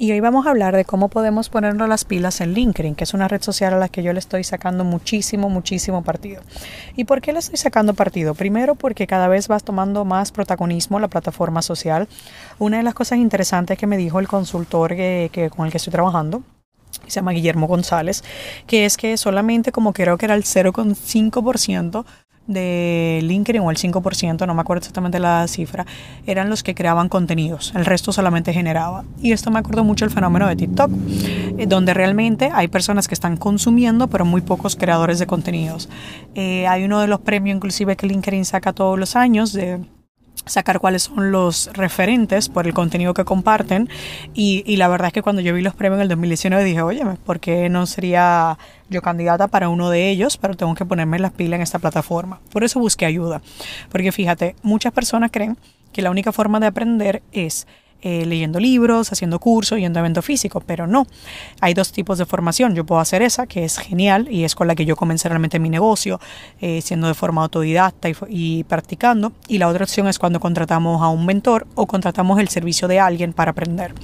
Y hoy vamos a hablar de cómo podemos ponernos las pilas en LinkedIn, que es una red social a la que yo le estoy sacando muchísimo, muchísimo partido. ¿Y por qué le estoy sacando partido? Primero porque cada vez vas tomando más protagonismo la plataforma social. Una de las cosas interesantes que me dijo el consultor que, con el que estoy trabajando, se llama Guillermo González, que es que solamente como creo que era el 0,5% de LinkedIn o el 5%, no me acuerdo exactamente la cifra, eran los que creaban contenidos, el resto solamente generaba. Y esto me acuerdo mucho el fenómeno de TikTok, eh, donde realmente hay personas que están consumiendo, pero muy pocos creadores de contenidos. Eh, hay uno de los premios inclusive que LinkedIn saca todos los años de sacar cuáles son los referentes por el contenido que comparten y, y, la verdad es que cuando yo vi los premios en el 2019 dije, oye, ¿por qué no sería yo candidata para uno de ellos? Pero tengo que ponerme las pilas en esta plataforma. Por eso busqué ayuda, porque fíjate, muchas personas creen que la única forma de aprender es eh, leyendo libros, haciendo cursos, yendo a eventos físicos, pero no. Hay dos tipos de formación. Yo puedo hacer esa, que es genial y es con la que yo comencé realmente mi negocio, eh, siendo de forma autodidacta y, practicando. Y la otra opción es cuando contratamos a un mentor o contratamos el servicio de alguien para aprender.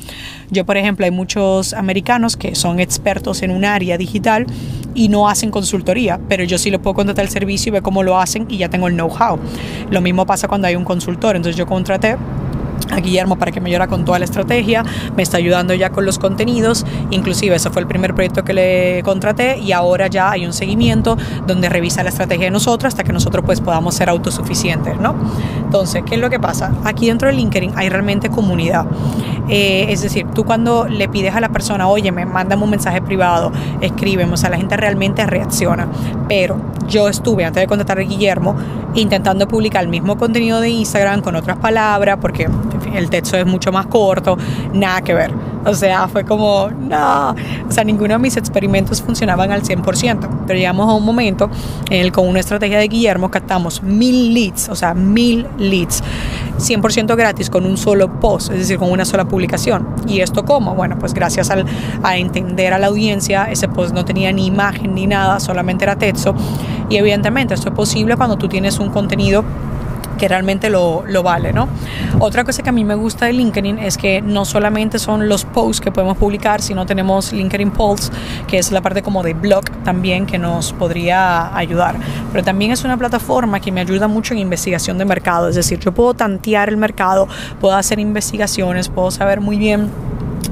Yo, por ejemplo, hay muchos americanos que son expertos en un área digital y no hacen consultoría, pero yo sí lo puedo contratar el servicio y ver cómo lo hacen y ya tengo el know-how. Lo mismo pasa cuando hay un consultor. Entonces yo contraté a Guillermo para que me ayudara con toda la estrategia, me está ayudando ya con los contenidos, inclusive ese fue el primer proyecto que le contraté y ahora ya hay un seguimiento donde revisa la estrategia de nosotros hasta que nosotros pues podamos ser autosuficientes, ¿no? Entonces, ¿qué es lo que pasa? Aquí dentro de LinkedIn hay realmente comunidad. Eh, es decir, tú cuando le pides a la persona, oye, me mándame un mensaje privado, escríbeme, o sea, la gente realmente reacciona. Pero yo estuve, antes de contratar a Guillermo, intentando publicar el mismo contenido de Instagram con otras palabras, porque el texto es mucho más corto, nada que ver. O sea, fue como, no, o sea, ninguno de mis experimentos funcionaban al 100%, pero llegamos a un momento en el con una estrategia de Guillermo captamos mil leads, o sea, mil leads, 100% gratis con un solo post, es decir, con una sola publicación. ¿Y esto cómo? Bueno, pues gracias a entender a la audiencia, ese post no tenía ni imagen ni nada, solamente era texto. Y evidentemente esto es posible cuando tú tienes un contenido que realmente lo, lo, vale, ¿no? Otra cosa que a mí me gusta de LinkedIn es que no solamente son los posts que podemos publicar, sino tenemos LinkedIn Pulse, que es la parte como de blog también que nos podría ayudar. Pero también es una plataforma que me ayuda mucho en investigación de mercado, es decir, yo puedo tantear el mercado, puedo hacer investigaciones, puedo saber muy bien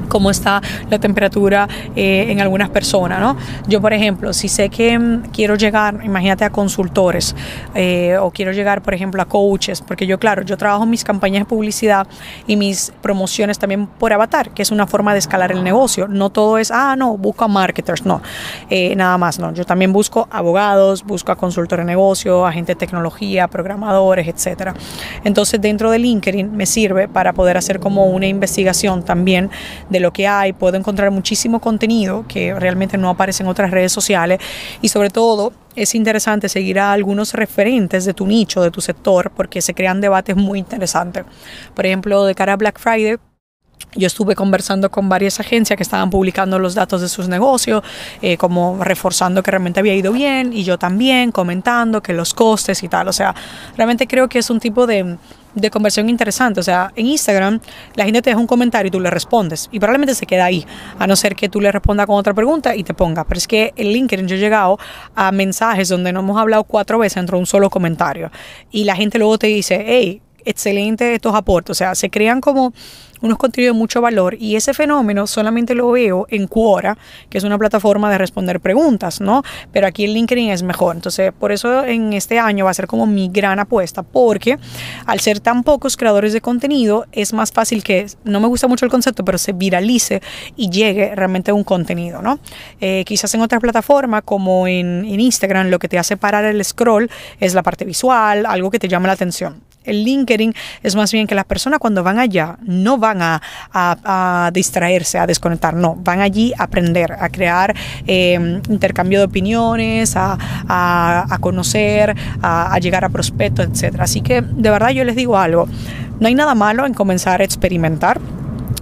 cómo está la temperatura eh, en algunas personas, ¿no? Yo, por ejemplo, si sé que mm, quiero llegar, imagínate, a consultores eh, o quiero llegar, por ejemplo, a coaches, porque yo, claro, yo trabajo mis campañas de publicidad y mis promociones también por avatar, que es una forma de escalar el negocio. No todo es, ah, no, busco a marketers, no, eh, nada más, no. Yo también busco abogados, busco a consultores de negocio, agentes de tecnología, programadores, etcétera. Entonces, dentro de LinkedIn me sirve para poder hacer como una investigación también de lo que hay, puedo encontrar muchísimo contenido que realmente no aparece en otras redes sociales y sobre todo es interesante seguir a algunos referentes de tu nicho, de tu sector, porque se crean debates muy interesantes. Por ejemplo, de cara a Black Friday, yo estuve conversando con varias agencias que estaban publicando los datos de sus negocios, eh, como reforzando que realmente había ido bien, y yo también comentando que los costes y tal. O sea, realmente creo que es un tipo de, de conversión interesante. O sea, en Instagram la gente te deja un comentario y tú le respondes y probablemente se queda ahí, a no ser que tú le respondas con otra pregunta y te ponga. Pero es que en LinkedIn yo he llegado a mensajes donde no hemos hablado cuatro veces dentro de un solo comentario y la gente luego te dice, hey, excelente estos aportes. O sea, se crean como unos contenidos de mucho valor y ese fenómeno solamente lo veo en Quora, que es una plataforma de responder preguntas, ¿no? Pero aquí en LinkedIn es mejor. Entonces, por eso en este año va a ser como mi gran apuesta, porque al ser tan pocos creadores de contenido, es más fácil que, no me gusta mucho el concepto, pero se viralice y llegue realmente un contenido, ¿no? Eh, quizás en otras plataformas, como en, en Instagram, lo que te hace parar el scroll es la parte visual, algo que te llama la atención. El LinkedIn es más bien que las personas cuando van allá no van a, distraerse, a desconectar, no, van allí a aprender, a crear em, intercambio de opiniones, a, conocer, a, llegar a prospectos, etc. Así que de verdad yo les digo algo, no hay nada malo en comenzar a experimentar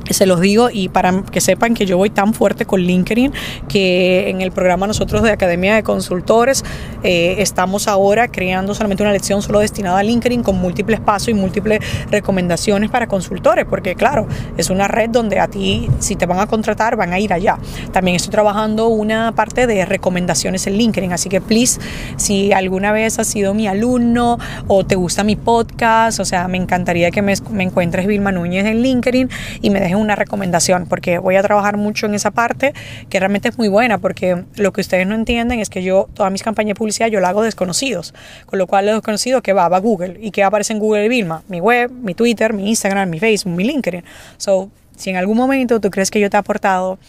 se los digo y para que sepan que yo voy tan fuerte con LinkedIn que en el programa nosotros de Academia de Consultores eh, estamos ahora creando solamente una lección solo destinada a LinkedIn con múltiples pasos y múltiples recomendaciones para consultores, porque claro, es una red donde a ti si te van a contratar van a ir allá. También estoy trabajando una parte de recomendaciones en LinkedIn, así que please, si alguna vez has sido mi alumno o te gusta mi podcast, o sea, me encantaría que me, me encuentres Vilma Núñez en LinkedIn y me dejes una recomendación porque voy a trabajar mucho en esa parte que realmente es muy buena porque lo que ustedes no entienden es que yo todas mis campañas de publicidad yo la hago desconocidos, con lo cual los desconocidos que va, va a Google y que aparece en Google Vilma, mi web, mi Twitter, mi Instagram, mi Facebook, mi LinkedIn. So, si en algún momento tú crees que yo te he aportado,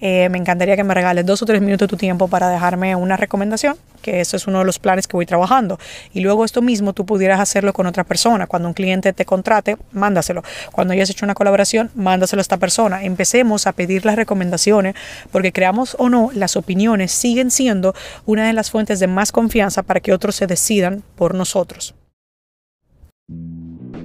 eh, me encantaría que me regales dos o tres minutos de tu tiempo para dejarme una recomendación, que eso es uno de los planes que voy trabajando. Y luego esto mismo tú pudieras hacerlo con otra persona. Cuando un cliente te contrate, mándaselo. Cuando hayas hecho una colaboración, mándaselo a esta persona. Empecemos a pedir las recomendaciones, porque creamos o no, las opiniones siguen siendo una de las fuentes de más confianza para que otros se decidan por nosotros.